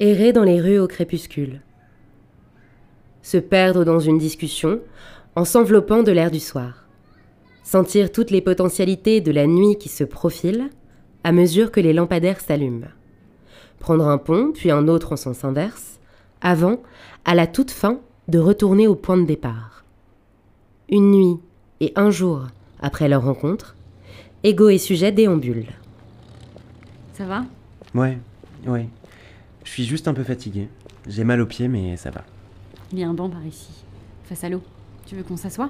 Errer dans les rues au crépuscule. Se perdre dans une discussion en s'enveloppant de l'air du soir. Sentir toutes les potentialités de la nuit qui se profile à mesure que les lampadaires s'allument. Prendre un pont, puis un autre en sens inverse, avant, à la toute fin, de retourner au point de départ. Une nuit et un jour après leur rencontre, Ego et sujet déambulent. Ça va? Ouais, ouais. Je suis juste un peu fatigué. J'ai mal aux pieds, mais ça va. Il y a un banc par ici, face à l'eau. Tu veux qu'on s'assoie?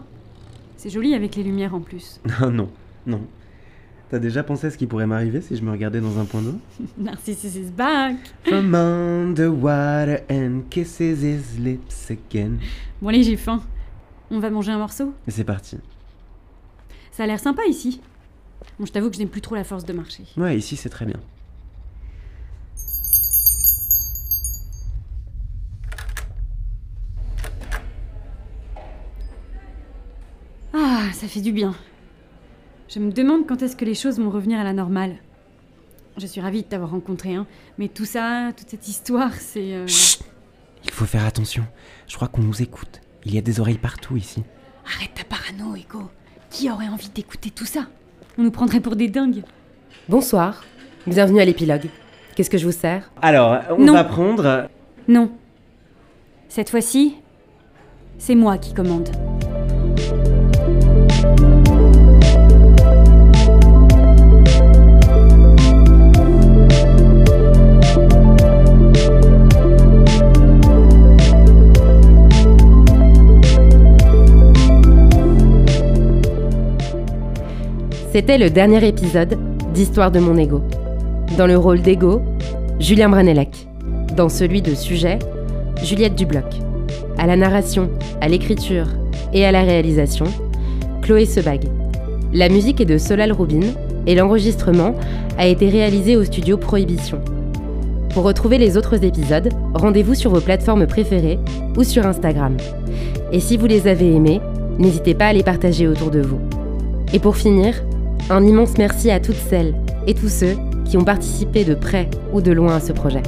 C'est joli avec les lumières en plus. Non, non, non. T'as déjà pensé à ce qui pourrait m'arriver si je me regardais dans un point d'eau? Narcissus is back From underwater and kisses his lips again. Bon allez, j'ai faim. On va manger un morceau? Et c'est parti. Ça a l'air sympa ici. Bon, je t'avoue que je n'ai plus trop la force de marcher. Ouais, ici c'est très bien. Ah, ça fait du bien. Je me demande quand est-ce que les choses vont revenir à la normale. Je suis ravie de t'avoir rencontré, hein. Mais tout ça, toute cette histoire, c'est... euh, Chut Il faut faire attention. Je crois qu'on nous écoute. Il y a des oreilles partout ici. Arrête ta parano, Ego. Qui aurait envie d'écouter tout ça? On nous prendrait pour des dingues. Bonsoir, bienvenue à l'épilogue. Qu'est-ce que je vous sers? Alors, on Non. va prendre. Non. Cette fois-ci, c'est moi qui commande. C'était le dernier épisode d'Histoire de mon ego. Dans le rôle d'ego, Julien Branellec. Dans celui de sujet, Juliette Dubloc. À la narration, à l'écriture et à la réalisation, Chloé Sebag. La musique est de Solal Rubin et l'enregistrement a été réalisé au studio Prohibition. Pour retrouver les autres épisodes, rendez-vous sur vos plateformes préférées ou sur Instagram. Et si vous les avez aimés, n'hésitez pas à les partager autour de vous. Et pour finir, un immense merci à toutes celles et tous ceux qui ont participé de près ou de loin à ce projet.